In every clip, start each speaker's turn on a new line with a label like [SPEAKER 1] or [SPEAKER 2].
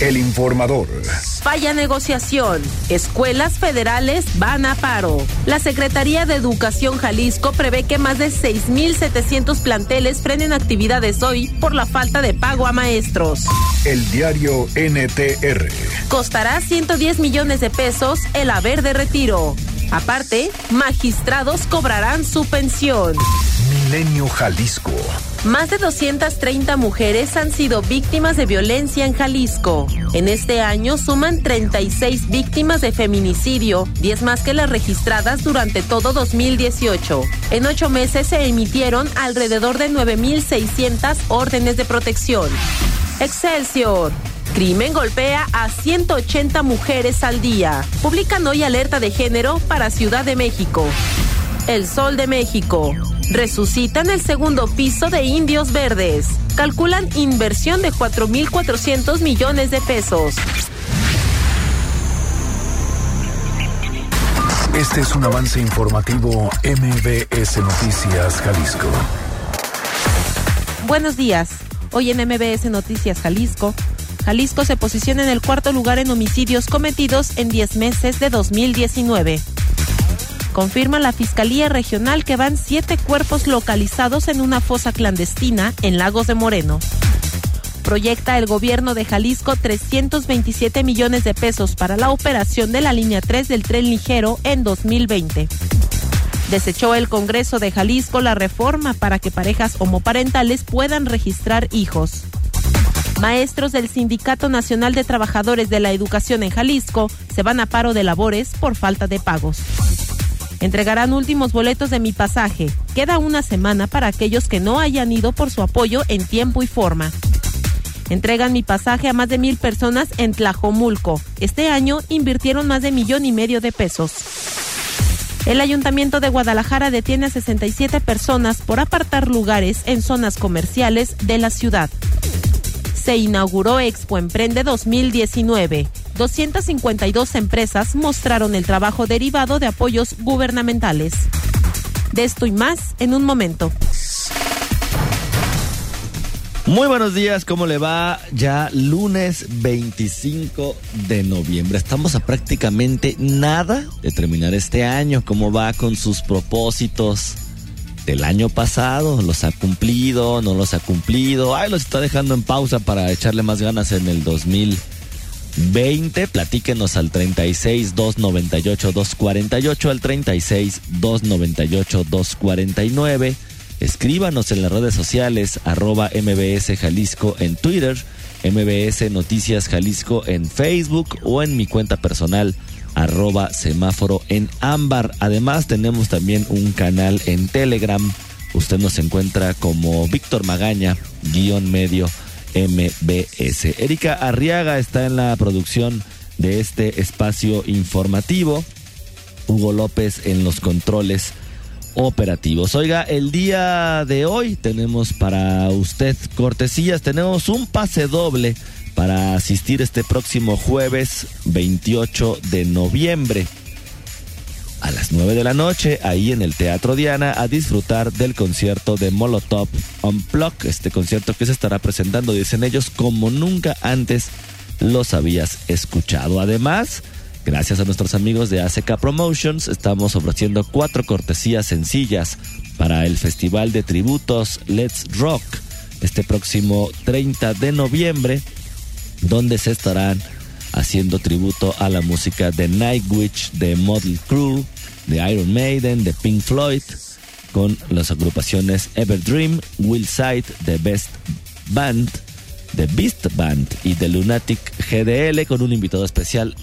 [SPEAKER 1] El informador.
[SPEAKER 2] Falla negociación. Escuelas federales van a paro. La Secretaría de Educación Jalisco prevé que más de 6.700 planteles frenen actividades hoy por la falta de pago a maestros.
[SPEAKER 1] El diario NTR.
[SPEAKER 2] Costará 110 millones de pesos el haber de retiro. Aparte, magistrados cobrarán su pensión.
[SPEAKER 1] Milenio Jalisco.
[SPEAKER 2] Más de 230 mujeres han sido víctimas de violencia en Jalisco. En este año suman 36 víctimas de feminicidio, 10 más que las registradas durante todo 2018. En ocho meses se emitieron alrededor de 9.600 órdenes de protección. Excelsior. Crimen golpea a 180 mujeres al día. Publican hoy alerta de género para Ciudad de México. El Sol de México. Resucitan el segundo piso de Indios Verdes. Calculan inversión de 4.400 millones de pesos.
[SPEAKER 1] Este es un avance informativo MBS Noticias Jalisco.
[SPEAKER 2] Buenos días. Hoy en MBS Noticias Jalisco, Jalisco se posiciona en el cuarto lugar en homicidios cometidos en 10 meses de 2019. Confirma la Fiscalía Regional que van siete cuerpos localizados en una fosa clandestina en Lagos de Moreno. Proyecta el gobierno de Jalisco 327 millones de pesos para la operación de la línea 3 del tren ligero en 2020. Desechó el Congreso de Jalisco la reforma para que parejas homoparentales puedan registrar hijos. Maestros del Sindicato Nacional de Trabajadores de la Educación en Jalisco se van a paro de labores por falta de pagos. Entregarán últimos boletos de mi pasaje. Queda una semana para aquellos que no hayan ido por su apoyo en tiempo y forma. Entregan mi pasaje a más de mil personas en Tlajomulco. Este año invirtieron más de millón y medio de pesos. El Ayuntamiento de Guadalajara detiene a 67 personas por apartar lugares en zonas comerciales de la ciudad. Se inauguró Expo Emprende 2019. 252 empresas mostraron el trabajo derivado de apoyos gubernamentales. De esto y más en un momento.
[SPEAKER 3] Muy buenos días, ¿cómo le va? Ya lunes 25 de noviembre. Estamos a prácticamente nada de terminar este año. ¿Cómo va con sus propósitos del año pasado? ¿Los ha cumplido? ¿No los ha cumplido? Ay, los está dejando en pausa para echarle más ganas en el 2020. Platíquenos al 36 298 248 al 36 298 249 Escríbanos en las redes sociales arroba MBS Jalisco en Twitter, MBS Noticias Jalisco en Facebook o en mi cuenta personal arroba semáforo en ámbar. Además tenemos también un canal en Telegram. Usted nos encuentra como Víctor Magaña, guion medio MBS. Erika Arriaga está en la producción de este espacio informativo. Hugo López en los controles operativos. Oiga, el día de hoy tenemos para usted cortesías, tenemos un pase doble para asistir este próximo jueves 28 de noviembre a las 9 de la noche ahí en el Teatro Diana a disfrutar del concierto de Molotov Unplugged, este concierto que se estará presentando, dicen ellos, como nunca antes los habías escuchado. Además, Gracias a nuestros amigos de ACK Promotions estamos ofreciendo cuatro cortesías sencillas para el Festival de Tributos Let's Rock este próximo 30 de noviembre, donde se estarán haciendo tributo a la música de Nightwish, de Model Crew, de Iron Maiden, de Pink Floyd, con las agrupaciones Everdream, Will Sight, The Best Band, The Beast Band y The Lunatic GDL, con un invitado especial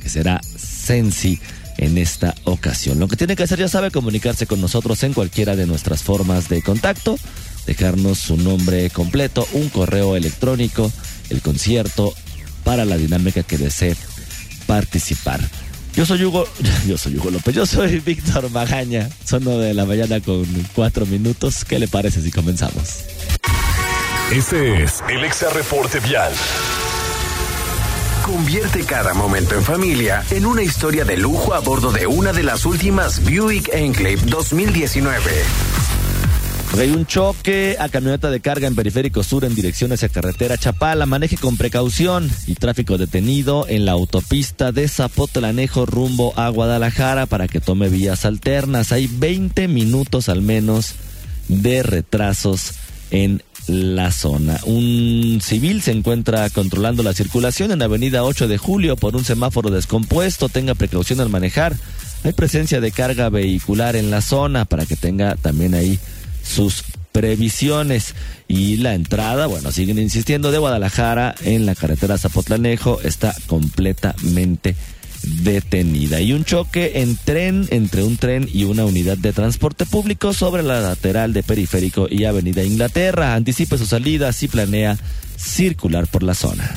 [SPEAKER 3] que será Sensi en esta ocasión. Lo que tiene que hacer, ya sabe, comunicarse con nosotros en cualquiera de nuestras formas de contacto, dejarnos su nombre completo, un correo electrónico, el concierto para la dinámica que desee participar. Yo soy Hugo, yo soy Hugo López, yo soy Víctor Magaña. Son de la mañana con cuatro minutos. ¿Qué le parece si comenzamos?
[SPEAKER 1] Este es el Exa Reporte Vial.
[SPEAKER 4] Convierte cada momento en familia en una historia de lujo a bordo de una de las últimas Buick Enclave 2019.
[SPEAKER 3] Hay un choque a camioneta de carga en Periférico Sur en dirección hacia carretera Chapala. Maneje con precaución y tráfico detenido en la autopista de Zapotlanejo rumbo a Guadalajara para que tome vías alternas. Hay 20 minutos al menos de retrasos en la zona. Un civil se encuentra controlando la circulación en Avenida 8 de Julio por un semáforo descompuesto. Tenga precaución al manejar. Hay presencia de carga vehicular en la zona para que tenga también ahí sus previsiones y la entrada, bueno, siguen insistiendo de Guadalajara en la carretera Zapotlanejo está completamente detenida. Y un choque en tren entre un tren y una unidad de transporte público sobre la lateral de Periférico y Avenida Inglaterra. Anticipe su salida si planea circular por la zona.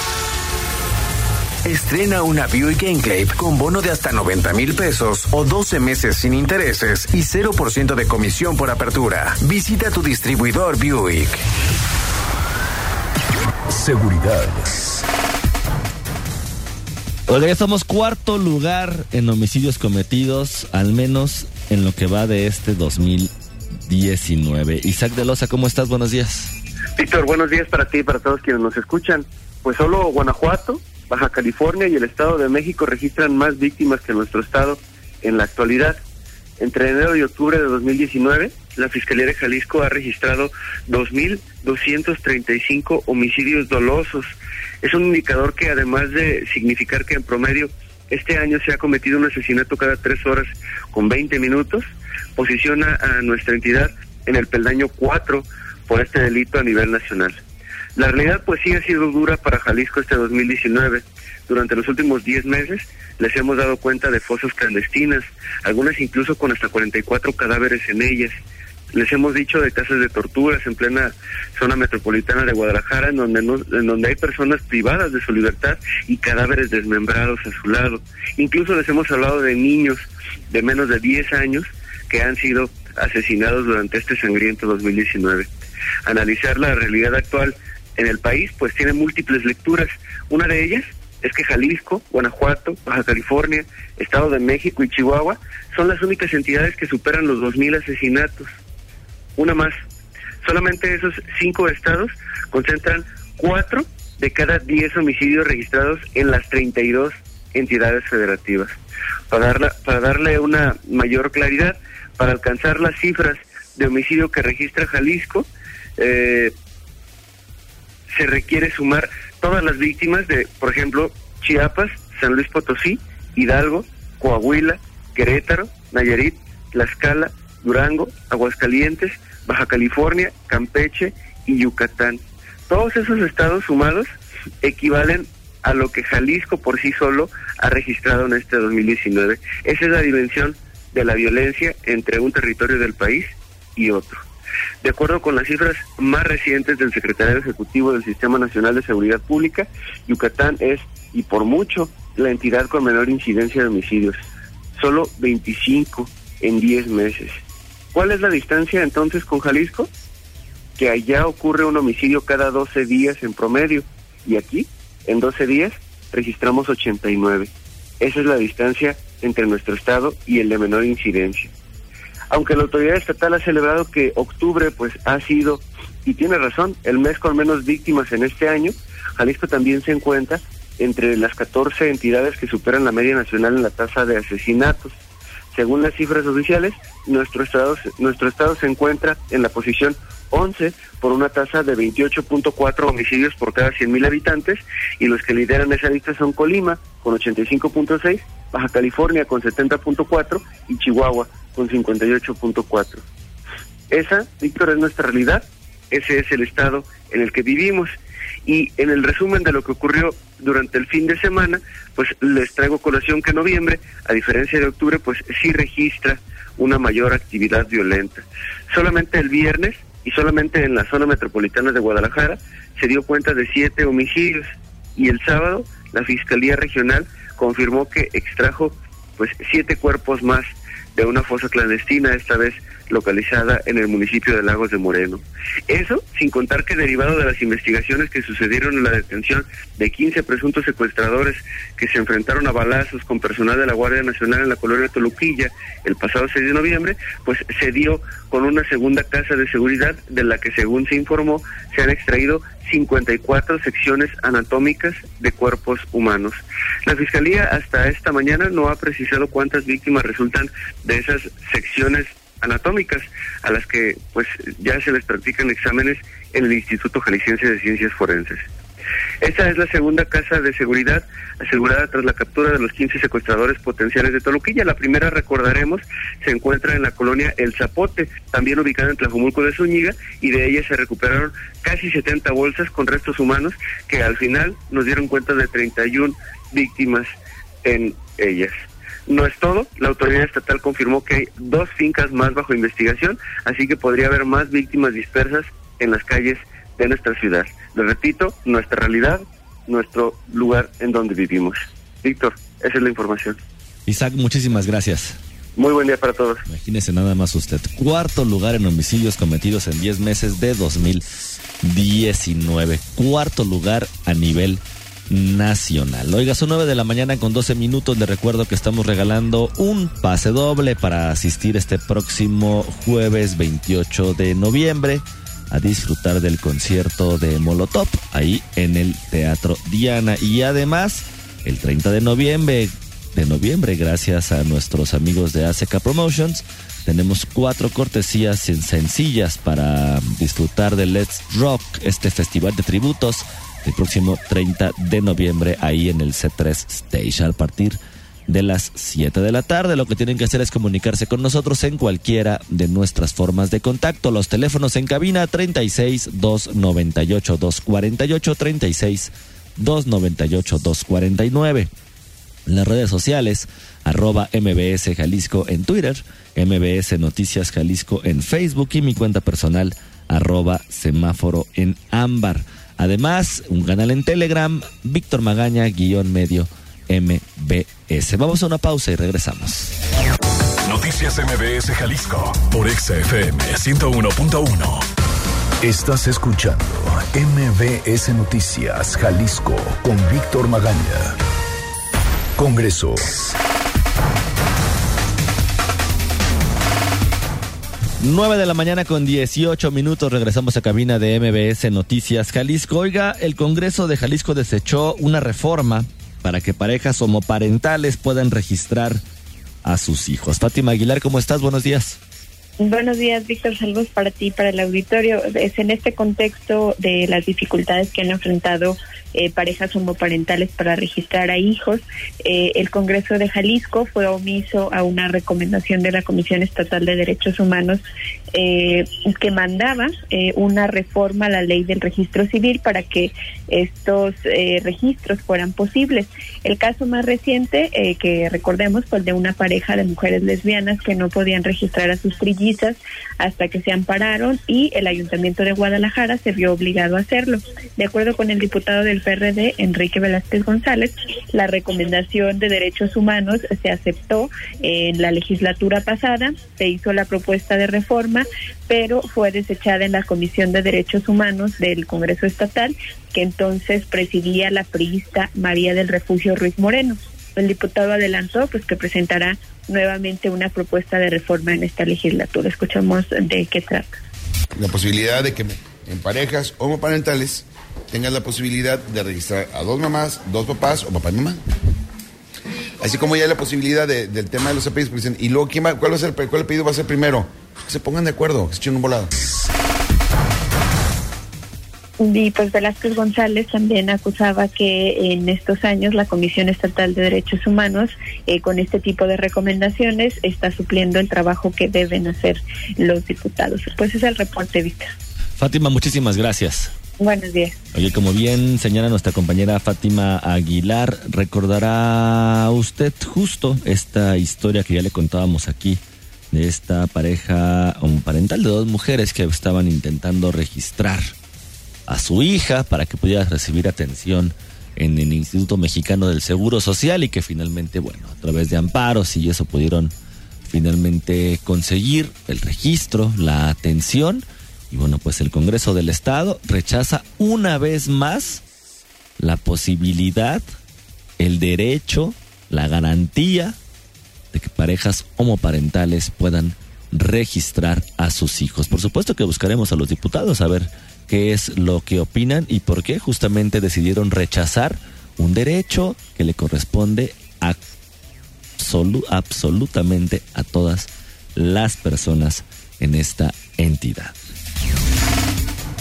[SPEAKER 4] Estrena una Buick Enclave con bono de hasta 90 mil pesos o 12 meses sin intereses y 0% de comisión por apertura. Visita tu distribuidor Buick.
[SPEAKER 1] Seguridad.
[SPEAKER 3] Somos cuarto lugar en homicidios cometidos, al menos en lo que va de este 2019. Isaac de Loza, ¿cómo estás? Buenos días.
[SPEAKER 5] Víctor, buenos días para ti y para todos quienes nos escuchan. Pues solo Guanajuato, Baja California y el Estado de México registran más víctimas que nuestro estado en la actualidad. Entre enero y octubre de 2019, la Fiscalía de Jalisco ha registrado 2.235 homicidios dolosos. Es un indicador que además de significar que en promedio este año se ha cometido un asesinato cada tres horas con 20 minutos, posiciona a nuestra entidad en el peldaño 4 por este delito a nivel nacional. La realidad pues sí ha sido dura para Jalisco este 2019. Durante los últimos 10 meses les hemos dado cuenta de fosas clandestinas, algunas incluso con hasta 44 cadáveres en ellas. Les hemos dicho de casas de torturas en plena zona metropolitana de Guadalajara, en donde, no- en donde hay personas privadas de su libertad y cadáveres desmembrados a su lado. Incluso les hemos hablado de niños de menos de 10 años que han sido asesinados durante este sangriento 2019. Analizar la realidad actual en el país, pues tiene múltiples lecturas. Una de ellas es que Jalisco, Guanajuato, Baja California, Estado de México y Chihuahua son las únicas entidades que superan los 2.000 asesinatos. Una más, solamente esos cinco estados concentran cuatro de cada 10 homicidios registrados en las 32 entidades federativas. Para, darla- para darle una mayor claridad, para alcanzar las cifras de homicidio que registra Jalisco, eh, se requiere sumar todas las víctimas de, por ejemplo, Chiapas, San Luis Potosí, Hidalgo, Coahuila, Querétaro, Nayarit, Tlaxcala, Durango, Aguascalientes, Baja California, Campeche y Yucatán. Todos esos estados sumados equivalen a lo que Jalisco por sí solo ha registrado en este 2019. Esa es la dimensión de la violencia entre un territorio del país y otro. De acuerdo con las cifras más recientes del secretario ejecutivo del Sistema Nacional de Seguridad Pública, Yucatán es, y por mucho, la entidad con menor incidencia de homicidios. Solo 25 en 10 meses. ¿Cuál es la distancia entonces con Jalisco? Que allá ocurre un homicidio cada 12 días en promedio y aquí, en 12 días, registramos 89. Esa es la distancia entre nuestro estado y el de menor incidencia aunque la autoridad estatal ha celebrado que octubre pues ha sido y tiene razón el mes con menos víctimas en este año, Jalisco también se encuentra entre las 14 entidades que superan la media nacional en la tasa de asesinatos. Según las cifras oficiales, nuestro estado nuestro estado se encuentra en la posición 11 por una tasa de 28.4 homicidios por cada 100.000 habitantes y los que lideran esa lista son Colima con 85.6, Baja California con 70.4 y Chihuahua con 58.4. Esa, Víctor, es nuestra realidad, ese es el estado en el que vivimos. Y en el resumen de lo que ocurrió durante el fin de semana, pues les traigo colación que noviembre, a diferencia de octubre, pues sí registra una mayor actividad violenta. Solamente el viernes y solamente en la zona metropolitana de Guadalajara se dio cuenta de siete homicidios. Y el sábado la Fiscalía Regional confirmó que extrajo pues siete cuerpos más de una fosa clandestina, esta vez localizada en el municipio de Lagos de Moreno. Eso sin contar que derivado de las investigaciones que sucedieron en la detención de 15 presuntos secuestradores que se enfrentaron a balazos con personal de la Guardia Nacional en la colonia Toluquilla el pasado 6 de noviembre, pues se dio con una segunda casa de seguridad de la que según se informó se han extraído 54 secciones anatómicas de cuerpos humanos. La Fiscalía hasta esta mañana no ha precisado cuántas víctimas resultan de esas secciones anatómicas a las que pues ya se les practican exámenes en el Instituto Jalisciense de Ciencias Forenses. Esta es la segunda casa de seguridad asegurada tras la captura de los 15 secuestradores potenciales de Toluquilla. La primera, recordaremos, se encuentra en la colonia El Zapote, también ubicada en Tlajumulco de Zúñiga, y de ella se recuperaron casi 70 bolsas con restos humanos que al final nos dieron cuenta de 31 víctimas en ellas. No es todo, la autoridad estatal confirmó que hay dos fincas más bajo investigación, así que podría haber más víctimas dispersas en las calles de nuestra ciudad. Le repito, nuestra realidad, nuestro lugar en donde vivimos. Víctor, esa es la información.
[SPEAKER 3] Isaac, muchísimas gracias.
[SPEAKER 5] Muy buen día para todos.
[SPEAKER 3] Imagínese nada más usted. Cuarto lugar en homicidios cometidos en 10 meses de 2019. Cuarto lugar a nivel nacional. Oiga, son 9 de la mañana con 12 minutos. Le recuerdo que estamos regalando un pase doble para asistir este próximo jueves 28 de noviembre a disfrutar del concierto de Molotov ahí en el Teatro Diana. Y además, el 30 de noviembre, de noviembre, gracias a nuestros amigos de ACK Promotions, tenemos cuatro cortesías sencillas para disfrutar de Let's Rock, este festival de tributos el próximo 30 de noviembre ahí en el C3 Stage a partir de las 7 de la tarde. Lo que tienen que hacer es comunicarse con nosotros en cualquiera de nuestras formas de contacto. Los teléfonos en cabina 36 298 248 36 298 249. Las redes sociales arroba MBS Jalisco en Twitter, MBS Noticias Jalisco en Facebook y mi cuenta personal arroba semáforo en ámbar. Además, un canal en Telegram, Víctor Magaña, guion medio MBS. Vamos a una pausa y regresamos.
[SPEAKER 4] Noticias MBS Jalisco por XFM 101.1.
[SPEAKER 1] Estás escuchando MBS Noticias Jalisco con Víctor Magaña. Congreso.
[SPEAKER 3] 9 de la mañana con 18 minutos regresamos a cabina de MBS Noticias Jalisco. Oiga, el Congreso de Jalisco desechó una reforma para que parejas homoparentales puedan registrar a sus hijos. Fátima Aguilar, ¿cómo estás? Buenos días.
[SPEAKER 6] Buenos días, Víctor. Saludos para ti, para el auditorio. Es en este contexto de las dificultades que han enfrentado eh, parejas homoparentales para registrar a hijos. Eh, el Congreso de Jalisco fue omiso a una recomendación de la Comisión Estatal de Derechos Humanos eh, que mandaba una reforma a la ley del registro civil para que estos registros fueran posibles. El caso más reciente, que recordemos, fue el de una pareja de mujeres lesbianas que no podían registrar a sus trillizas hasta que se ampararon y el Ayuntamiento de Guadalajara se vio obligado a hacerlo. De acuerdo con el diputado del PRD, Enrique Velázquez González, la recomendación de derechos humanos se aceptó en la legislatura pasada, se hizo la propuesta de reforma, pero fue desechada en la Comisión de Derechos Humanos del Congreso Estatal, que entonces presidía la priista María del Refugio Ruiz Moreno. El diputado adelantó pues que presentará nuevamente una propuesta de reforma en esta legislatura. Escuchamos de qué trata.
[SPEAKER 7] La posibilidad de que en parejas homoparentales tengas la posibilidad de registrar a dos mamás, dos papás o papá y mamá. Así como ya hay la posibilidad del tema de los apellidos, dicen, ¿y luego quién va, cuál, va a ser, cuál apellido va a ser primero? Que se pongan de acuerdo, que se echen un volado.
[SPEAKER 6] Y pues Velázquez González también acusaba que en estos años la Comisión Estatal de Derechos Humanos, eh, con este tipo de recomendaciones, está supliendo el trabajo que deben hacer los diputados. Pues es el reporte, Víctor.
[SPEAKER 3] Fátima, muchísimas gracias.
[SPEAKER 6] Buenos días.
[SPEAKER 3] Oye, como bien señala nuestra compañera Fátima Aguilar, recordará usted justo esta historia que ya le contábamos aquí de esta pareja parental de dos mujeres que estaban intentando registrar a su hija para que pudiera recibir atención en el Instituto Mexicano del Seguro Social y que finalmente, bueno, a través de amparos y eso pudieron finalmente conseguir el registro, la atención y bueno, pues el Congreso del Estado rechaza una vez más la posibilidad, el derecho, la garantía de que parejas homoparentales puedan registrar a sus hijos. Por supuesto que buscaremos a los diputados a ver qué es lo que opinan y por qué justamente decidieron rechazar un derecho que le corresponde a absolutamente a todas las personas en esta entidad.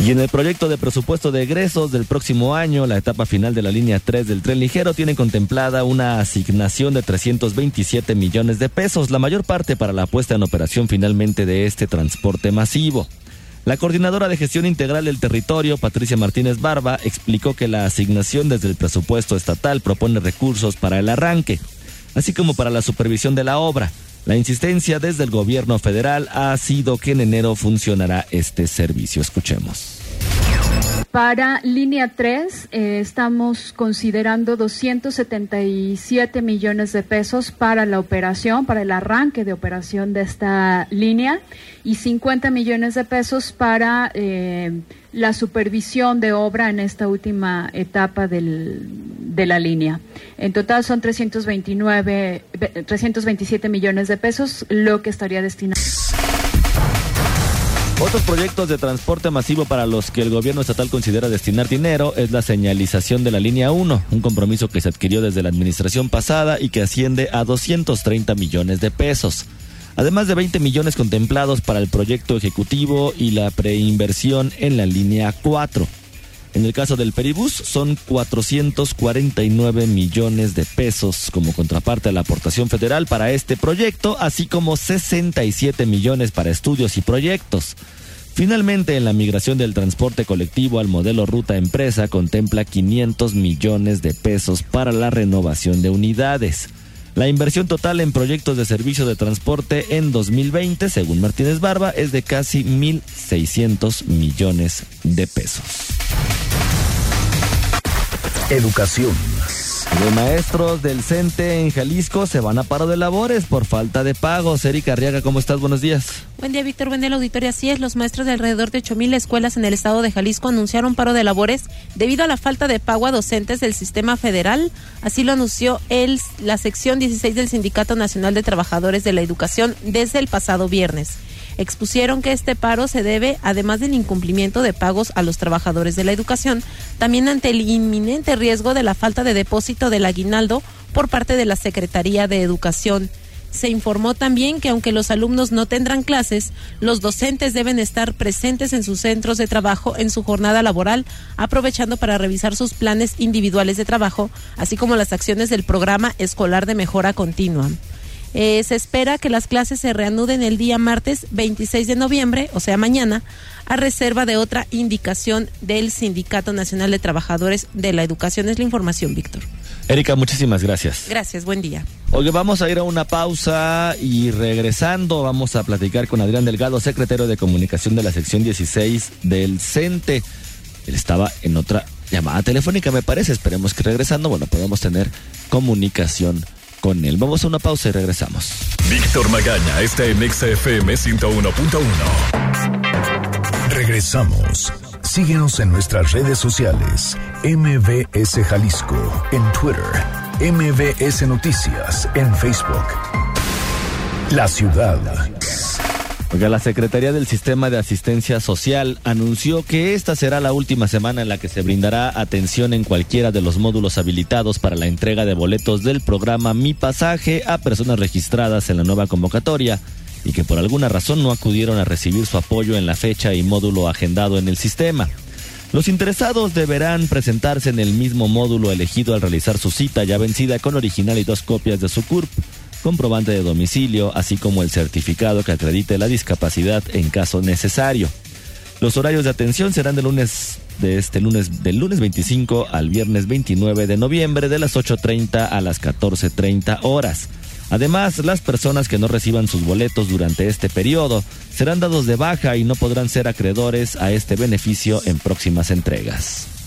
[SPEAKER 3] Y en el proyecto de presupuesto de egresos del próximo año, la etapa final de la línea 3 del tren ligero tiene contemplada una asignación de 327 millones de pesos, la mayor parte para la puesta en operación finalmente de este transporte masivo. La coordinadora de gestión integral del territorio, Patricia Martínez Barba, explicó que la asignación desde el presupuesto estatal propone recursos para el arranque, así como para la supervisión de la obra. La insistencia desde el gobierno federal ha sido que en enero funcionará este servicio. Escuchemos.
[SPEAKER 8] Para línea 3 eh, estamos considerando 277 millones de pesos para la operación, para el arranque de operación de esta línea y 50 millones de pesos para eh, la supervisión de obra en esta última etapa del, de la línea. En total son 329, 327 millones de pesos lo que estaría destinado.
[SPEAKER 3] Otros proyectos de transporte masivo para los que el gobierno estatal considera destinar dinero es la señalización de la línea 1, un compromiso que se adquirió desde la administración pasada y que asciende a 230 millones de pesos. Además de 20 millones contemplados para el proyecto ejecutivo y la preinversión en la línea 4. En el caso del Peribús son 449 millones de pesos como contraparte a la aportación federal para este proyecto, así como 67 millones para estudios y proyectos. Finalmente, en la migración del transporte colectivo al modelo ruta empresa contempla 500 millones de pesos para la renovación de unidades. La inversión total en proyectos de servicio de transporte en 2020, según Martínez Barba, es de casi 1.600 millones de pesos.
[SPEAKER 1] Educación.
[SPEAKER 3] Los maestros del CENTE en Jalisco se van a paro de labores por falta de pagos. Erika Arriaga, ¿cómo estás? Buenos días.
[SPEAKER 2] Buen día, Víctor. Buen día, auditorio. Así es, los maestros de alrededor de 8.000 escuelas en el estado de Jalisco anunciaron paro de labores debido a la falta de pago a docentes del sistema federal. Así lo anunció el, la sección 16 del Sindicato Nacional de Trabajadores de la Educación desde el pasado viernes expusieron que este paro se debe, además del incumplimiento de pagos a los trabajadores de la educación, también ante el inminente riesgo de la falta de depósito del aguinaldo por parte de la Secretaría de Educación. Se informó también que aunque los alumnos no tendrán clases, los docentes deben estar presentes en sus centros de trabajo en su jornada laboral, aprovechando para revisar sus planes individuales de trabajo, así como las acciones del programa escolar de mejora continua. Eh, se espera que las clases se reanuden el día martes 26 de noviembre, o sea, mañana, a reserva de otra indicación del Sindicato Nacional de Trabajadores de la Educación. Es la información, Víctor.
[SPEAKER 3] Erika, muchísimas gracias.
[SPEAKER 2] Gracias, buen día.
[SPEAKER 3] Oye, vamos a ir a una pausa y regresando vamos a platicar con Adrián Delgado, secretario de Comunicación de la sección 16 del CENTE. Él estaba en otra llamada telefónica, me parece. Esperemos que regresando, bueno, podamos tener comunicación con él. Vamos a una pausa y regresamos.
[SPEAKER 4] Víctor Magaña está en XFM 101.1.
[SPEAKER 1] Regresamos. Síguenos en nuestras redes sociales. MBS Jalisco en Twitter. MBS Noticias en Facebook. La ciudad.
[SPEAKER 3] La Secretaría del Sistema de Asistencia Social anunció que esta será la última semana en la que se brindará atención en cualquiera de los módulos habilitados para la entrega de boletos del programa Mi Pasaje a personas registradas en la nueva convocatoria y que por alguna razón no acudieron a recibir su apoyo en la fecha y módulo agendado en el sistema. Los interesados deberán presentarse en el mismo módulo elegido al realizar su cita ya vencida con original y dos copias de su CURP, comprobante de domicilio, así como el certificado que acredite la discapacidad en caso necesario. Los horarios de atención serán de lunes de este lunes del lunes 25 al viernes 29 de noviembre de las 8:30 a las 14:30 horas. Además, las personas que no reciban sus boletos durante este periodo serán dados de baja y no podrán ser acreedores a este beneficio en próximas entregas.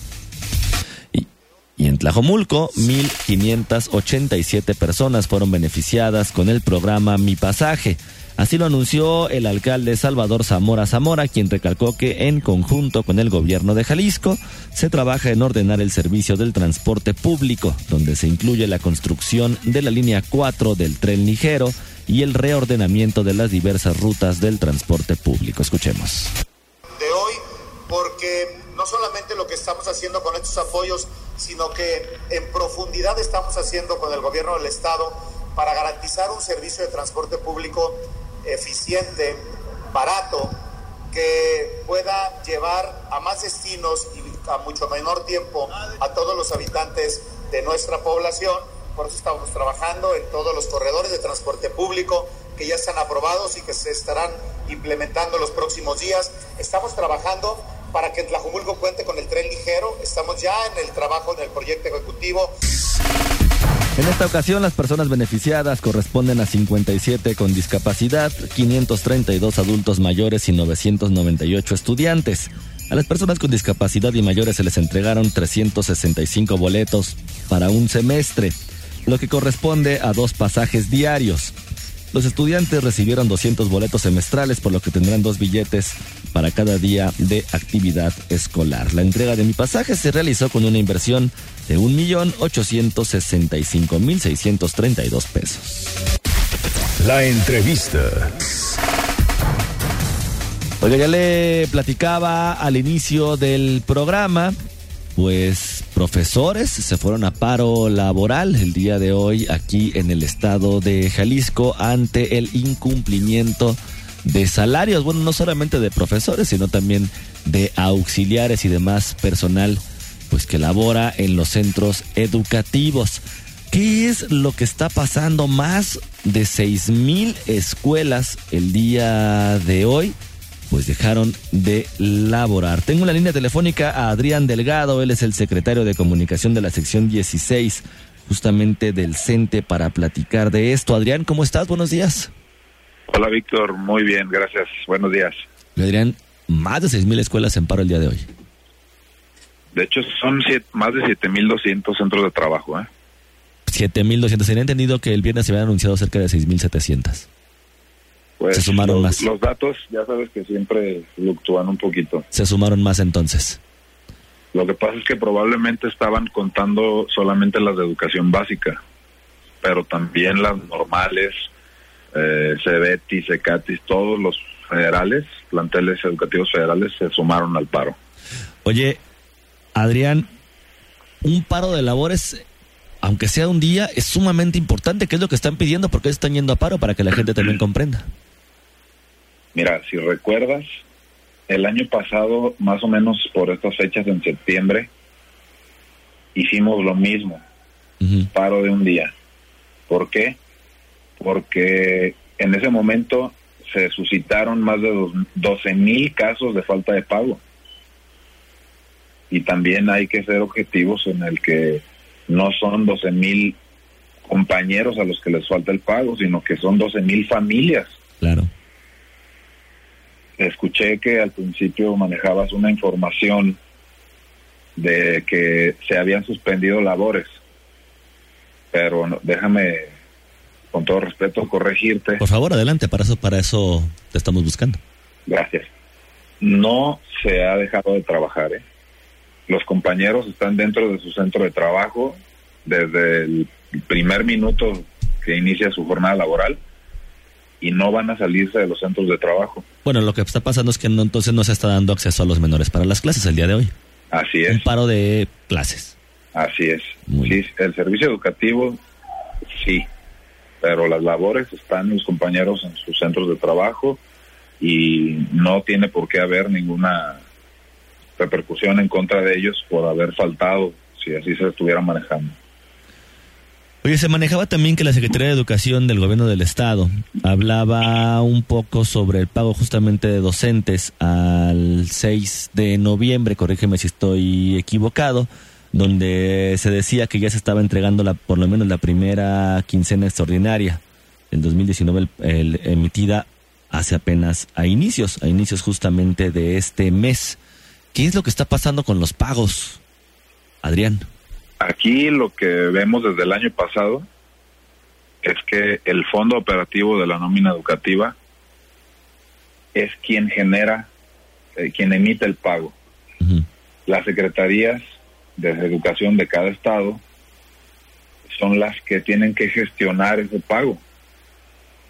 [SPEAKER 3] Y, en Tlajomulco, 1.587 personas fueron beneficiadas con el programa Mi Pasaje Así lo anunció el alcalde Salvador Zamora Zamora, quien recalcó que en conjunto con el gobierno de Jalisco se trabaja en ordenar el servicio del transporte público, donde se incluye la construcción de la línea 4 del tren ligero y el reordenamiento de las diversas rutas del transporte público. Escuchemos.
[SPEAKER 9] De hoy, porque no solamente lo que estamos haciendo con estos apoyos, sino que en profundidad estamos haciendo con el gobierno del Estado para garantizar un servicio de transporte público eficiente, barato, que pueda llevar a más destinos y a mucho menor tiempo a todos los habitantes de nuestra población. Por eso estamos trabajando en todos los corredores de transporte público que ya están aprobados y que se estarán implementando los próximos días. Estamos trabajando para que Tlajumulco cuente con el tren ligero. Estamos ya en el trabajo en el proyecto ejecutivo.
[SPEAKER 3] En esta ocasión, las personas beneficiadas corresponden a 57 con discapacidad, 532 adultos mayores y 998 estudiantes. A las personas con discapacidad y mayores se les entregaron 365 boletos para un semestre, lo que corresponde a dos pasajes diarios. Los estudiantes recibieron 200 boletos semestrales, por lo que tendrán dos billetes para cada día de actividad escolar. La entrega de mi pasaje se realizó con una inversión de 1.865.632 pesos.
[SPEAKER 1] La entrevista.
[SPEAKER 3] Oiga, ya le platicaba al inicio del programa, pues profesores se fueron a paro laboral el día de hoy aquí en el estado de Jalisco ante el incumplimiento de salarios, bueno, no solamente de profesores, sino también de auxiliares y demás personal pues que labora en los centros educativos. ¿Qué es lo que está pasando? Más de seis mil escuelas el día de hoy pues dejaron de laborar. Tengo la línea telefónica a Adrián Delgado, él es el secretario de comunicación de la sección 16, justamente del CENTE, para platicar de esto. Adrián, ¿cómo estás? Buenos días.
[SPEAKER 10] Hola Víctor, muy bien, gracias. Buenos días.
[SPEAKER 3] Adrián, más de seis mil escuelas en paro el día de hoy.
[SPEAKER 10] De hecho, son más de 7.200 centros de trabajo. ¿eh?
[SPEAKER 3] 7.200. Se había entendido que el viernes se habían anunciado cerca de 6.700.
[SPEAKER 10] Pues
[SPEAKER 3] se sumaron
[SPEAKER 10] los,
[SPEAKER 3] más.
[SPEAKER 10] Los datos, ya sabes que siempre fluctúan un poquito.
[SPEAKER 3] Se sumaron más entonces.
[SPEAKER 10] Lo que pasa es que probablemente estaban contando solamente las de educación básica, pero también las normales, eh, CEBETI, CECATIS, todos los federales, planteles educativos federales, se sumaron al paro.
[SPEAKER 3] Oye, Adrián, un paro de labores, aunque sea un día, es sumamente importante. ¿Qué es lo que están pidiendo? ¿Por qué están yendo a paro? Para que la gente también comprenda.
[SPEAKER 10] Mira, si recuerdas, el año pasado, más o menos por estas fechas en septiembre, hicimos lo mismo, paro de un día. ¿Por qué? Porque en ese momento se suscitaron más de dos- 12 mil casos de falta de pago. Y también hay que ser objetivos en el que no son 12 mil compañeros a los que les falta el pago, sino que son 12 mil familias.
[SPEAKER 3] Claro.
[SPEAKER 10] Escuché que al principio manejabas una información de que se habían suspendido labores, pero no- déjame, con todo respeto, corregirte.
[SPEAKER 3] Por favor, adelante. Para eso, para eso te estamos buscando.
[SPEAKER 10] Gracias. No se ha dejado de trabajar. ¿eh? Los compañeros están dentro de su centro de trabajo desde el primer minuto que inicia su jornada laboral y no van a salirse de los centros de trabajo.
[SPEAKER 3] Bueno, lo que está pasando es que no, entonces no se está dando acceso a los menores para las clases el día de hoy.
[SPEAKER 10] Así es.
[SPEAKER 3] Un paro de clases.
[SPEAKER 10] Así es. Sí, el servicio educativo, sí, pero las labores están los compañeros en sus centros de trabajo y no tiene por qué haber ninguna repercusión en contra de ellos por haber faltado si así se estuviera manejando.
[SPEAKER 3] Oye, se manejaba también que la Secretaría de Educación del Gobierno del Estado hablaba un poco sobre el pago justamente de docentes al 6 de noviembre, corrígeme si estoy equivocado, donde se decía que ya se estaba entregando la, por lo menos la primera quincena extraordinaria del 2019 el, emitida hace apenas a inicios, a inicios justamente de este mes. ¿Qué es lo que está pasando con los pagos, Adrián?
[SPEAKER 10] Aquí lo que vemos desde el año pasado es que el fondo operativo de la nómina educativa es quien genera, eh, quien emite el pago. Las secretarías de educación de cada estado son las que tienen que gestionar ese pago.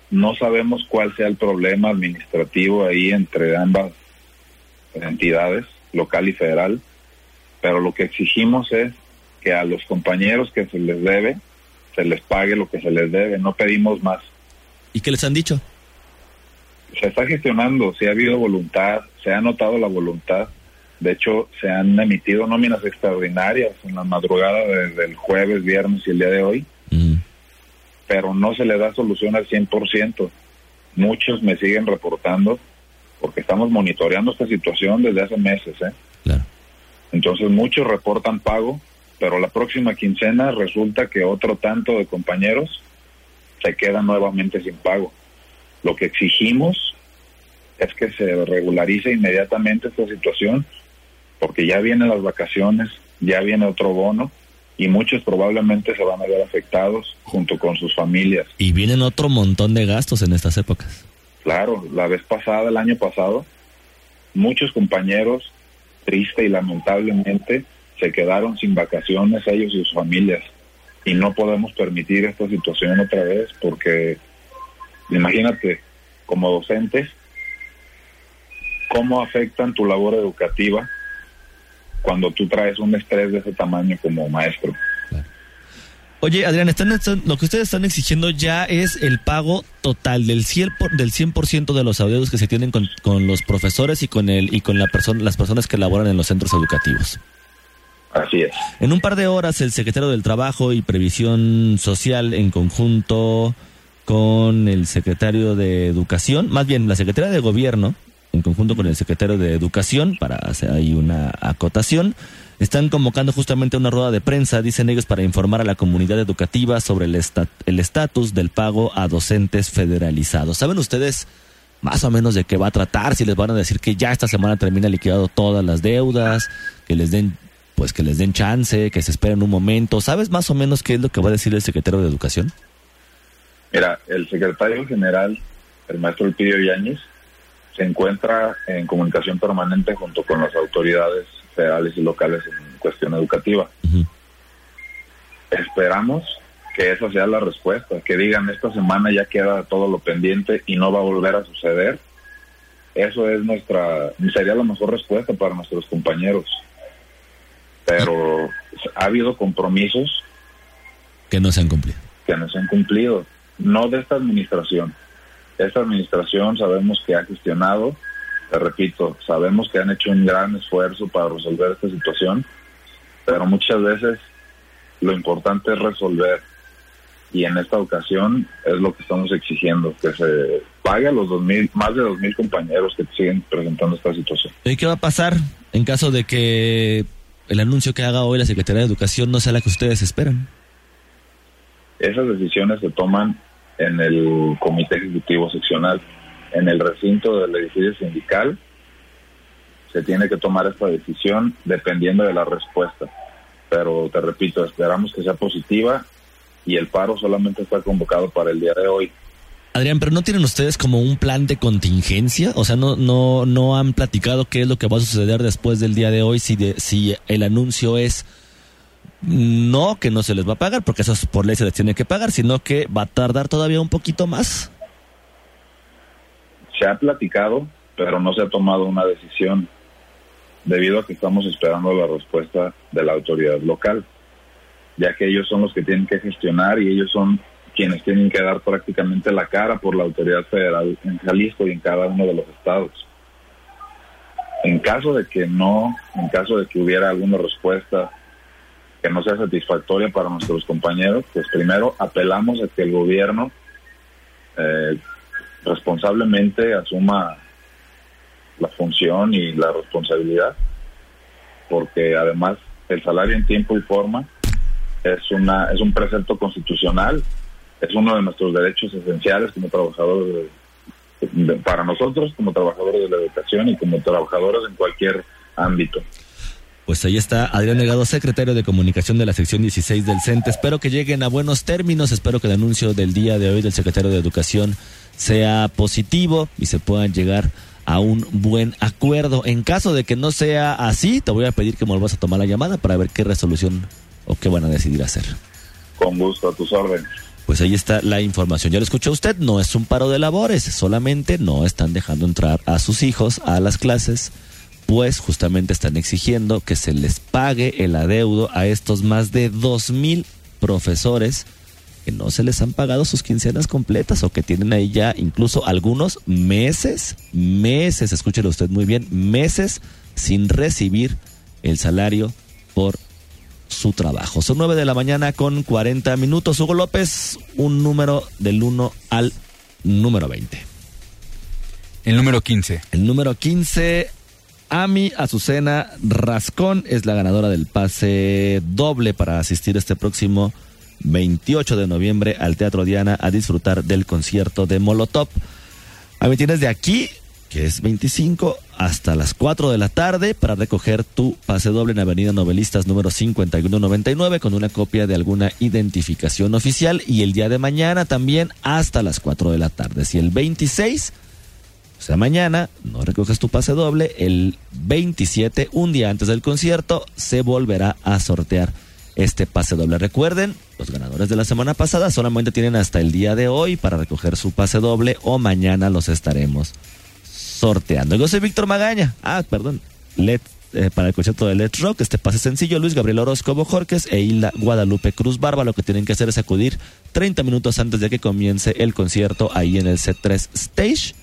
[SPEAKER 10] No sabemos cuál sea el problema administrativo ahí entre ambas entidades, local y federal, pero lo que exigimos es que a los compañeros que se les debe, se les pague lo que se les debe, no pedimos más.
[SPEAKER 3] ¿Y qué les han dicho?
[SPEAKER 10] Se está gestionando, si ha habido voluntad, se ha notado la voluntad. De hecho, se han emitido nóminas extraordinarias en la madrugada del jueves, viernes y el día de hoy, pero no se le da solución al 100%. Muchos me siguen reportando porque estamos monitoreando esta situación desde hace meses. ¿eh? Entonces muchos reportan pago, pero la próxima quincena resulta que otro tanto de compañeros se quedan nuevamente sin pago. Lo que exigimos es que se regularice inmediatamente esta situación, porque ya vienen las vacaciones, ya viene otro bono y muchos probablemente se van a ver afectados junto con sus familias.
[SPEAKER 3] Y vienen otro montón de gastos en estas épocas.
[SPEAKER 10] Claro, la vez pasada, el año pasado, muchos compañeros, triste y lamentablemente, se quedaron sin vacaciones ellos y sus familias. Y no podemos permitir esta situación otra vez porque, imagínate, como docentes, cómo afectan tu labor educativa cuando tú traes un estrés de ese tamaño como maestro.
[SPEAKER 3] Oye, Adrián, están, lo que ustedes están exigiendo ya es el pago total del 100%, por, del 100 de los adeudos que se tienen con, con, los profesores y con el y con la persona, las personas que laboran en los centros educativos.
[SPEAKER 10] Así es.
[SPEAKER 3] En un par de horas, el secretario del Trabajo y Previsión Social, en conjunto con el secretario de Educación, más bien la secretaria de Gobierno, en conjunto con el secretario de Educación, para hacer ahí una acotación, están convocando justamente una rueda de prensa, dicen ellos, para informar a la comunidad educativa sobre el estatus del pago a docentes federalizados. ¿Saben ustedes más o menos de qué va a tratar? Si les van a decir que ya esta semana termina liquidado todas las deudas, que les den pues que les den chance, que se esperen un momento. ¿Sabes más o menos qué es lo que va a decir el secretario de Educación?
[SPEAKER 10] Mira, el secretario general, el maestro Elpidio Yáñez, se encuentra en comunicación permanente junto con las autoridades federales y locales en cuestión educativa. Esperamos que esa sea la respuesta, que digan esta semana ya queda todo lo pendiente y no va a volver a suceder. Eso es nuestra, sería la mejor respuesta para nuestros compañeros pero ha habido compromisos
[SPEAKER 3] que no se han cumplido.
[SPEAKER 10] Que no se han cumplido, no de esta administración. Esta administración sabemos que ha gestionado, te repito, sabemos que han hecho un gran esfuerzo para resolver esta situación, pero muchas veces lo importante es resolver. Y en esta ocasión es lo que estamos exigiendo, que se pague a los 2000, más de 2.000 compañeros que siguen presentando esta situación.
[SPEAKER 3] ¿Y qué va a pasar en caso de que el anuncio que haga hoy la Secretaría de Educación no sea la que ustedes esperan?
[SPEAKER 10] Esas decisiones se toman en el Comité Ejecutivo Seccional. En el recinto del edificio sindical se tiene que tomar esta decisión dependiendo de la respuesta. Pero te repito, esperamos que sea positiva y el paro solamente está convocado para el día de hoy.
[SPEAKER 3] Adrián, pero ¿no tienen ustedes como un plan de contingencia? O sea, ¿no, no, no han platicado qué es lo que va a suceder después del día de hoy si, de, si el anuncio es no, que no se les va a pagar, porque eso por ley se les tiene que pagar, sino que va a tardar todavía un poquito más?
[SPEAKER 10] Se ha platicado, pero no se ha tomado una decisión debido a que estamos esperando la respuesta de la autoridad local, ya que ellos son los que tienen que gestionar y ellos son quienes tienen que dar prácticamente la cara por la autoridad federal en Jalisco y en cada uno de los estados. En caso de que no, en caso de que hubiera alguna respuesta que no sea satisfactoria para nuestros compañeros, pues primero apelamos a que el gobierno eh, responsablemente asuma la función y la responsabilidad, porque además el salario en tiempo y forma es una es un precepto constitucional, es uno de nuestros derechos esenciales como trabajadores para nosotros como trabajadores de la educación y como trabajadores en cualquier ámbito.
[SPEAKER 3] Pues ahí está Adrián Negado, secretario de comunicación de la sección 16 del CENTE. Espero que lleguen a buenos términos. Espero que el anuncio del día de hoy del secretario de Educación sea positivo y se puedan llegar a un buen acuerdo. En caso de que no sea así, te voy a pedir que me vuelvas a tomar la llamada para ver qué resolución o qué van a decidir hacer.
[SPEAKER 10] Con gusto, a tus órdenes.
[SPEAKER 3] Pues ahí está la información. Ya lo escuchó usted, no es un paro de labores, solamente no están dejando entrar a sus hijos a las clases, pues justamente están exigiendo que se les pague el adeudo a estos más de dos mil profesores que no se les han pagado sus quincenas completas o que tienen ahí ya incluso algunos meses, meses, escúchelo usted muy bien, meses sin recibir el salario por su trabajo. Son 9 de la mañana con 40 minutos. Hugo López, un número del 1 al número 20.
[SPEAKER 11] El número 15.
[SPEAKER 3] El número 15, Ami Azucena Rascón, es la ganadora del pase doble para asistir este próximo 28 de noviembre al Teatro Diana a disfrutar del concierto de Molotov. Ami, tienes de aquí que es 25 hasta las 4 de la tarde para recoger tu pase doble en Avenida Novelistas número 5199 con una copia de alguna identificación oficial y el día de mañana también hasta las 4 de la tarde. Si el 26, o sea mañana, no recoges tu pase doble, el 27, un día antes del concierto, se volverá a sortear este pase doble. Recuerden, los ganadores de la semana pasada solamente tienen hasta el día de hoy para recoger su pase doble o mañana los estaremos sorteando. Yo soy Víctor Magaña. Ah, perdón. Let, eh, para el concierto de Let's Rock, este pase sencillo, Luis Gabriel Orozco Bojorques e Hilda Guadalupe Cruz Barba. Lo que tienen que hacer es acudir 30 minutos antes de que comience el concierto ahí en el C3 Stage.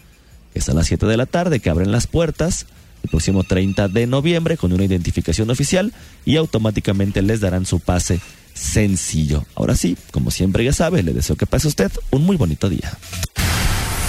[SPEAKER 3] Es a las 7 de la tarde que abren las puertas el próximo 30 de noviembre con una identificación oficial y automáticamente les darán su pase sencillo. Ahora sí, como siempre ya sabe, le deseo que pase usted un muy bonito día.